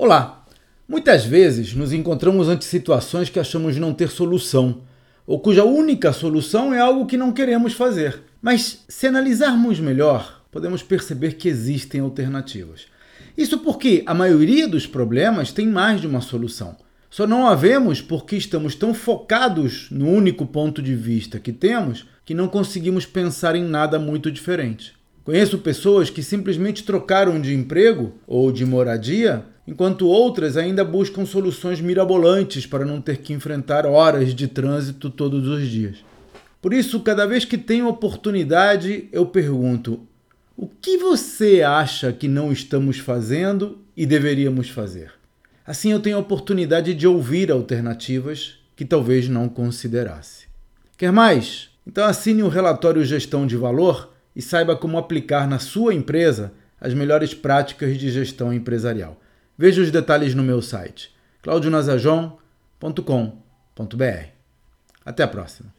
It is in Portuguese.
Olá! Muitas vezes nos encontramos ante situações que achamos não ter solução, ou cuja única solução é algo que não queremos fazer. Mas se analisarmos melhor, podemos perceber que existem alternativas. Isso porque a maioria dos problemas tem mais de uma solução. Só não a vemos porque estamos tão focados no único ponto de vista que temos que não conseguimos pensar em nada muito diferente. Conheço pessoas que simplesmente trocaram de emprego ou de moradia enquanto outras ainda buscam soluções mirabolantes para não ter que enfrentar horas de trânsito todos os dias. Por isso, cada vez que tenho oportunidade, eu pergunto: o que você acha que não estamos fazendo e deveríamos fazer? Assim eu tenho a oportunidade de ouvir alternativas que talvez não considerasse. Quer mais? Então assine o relatório Gestão de Valor e saiba como aplicar na sua empresa as melhores práticas de gestão empresarial. Veja os detalhes no meu site claudionazajon.com.br. Até a próxima.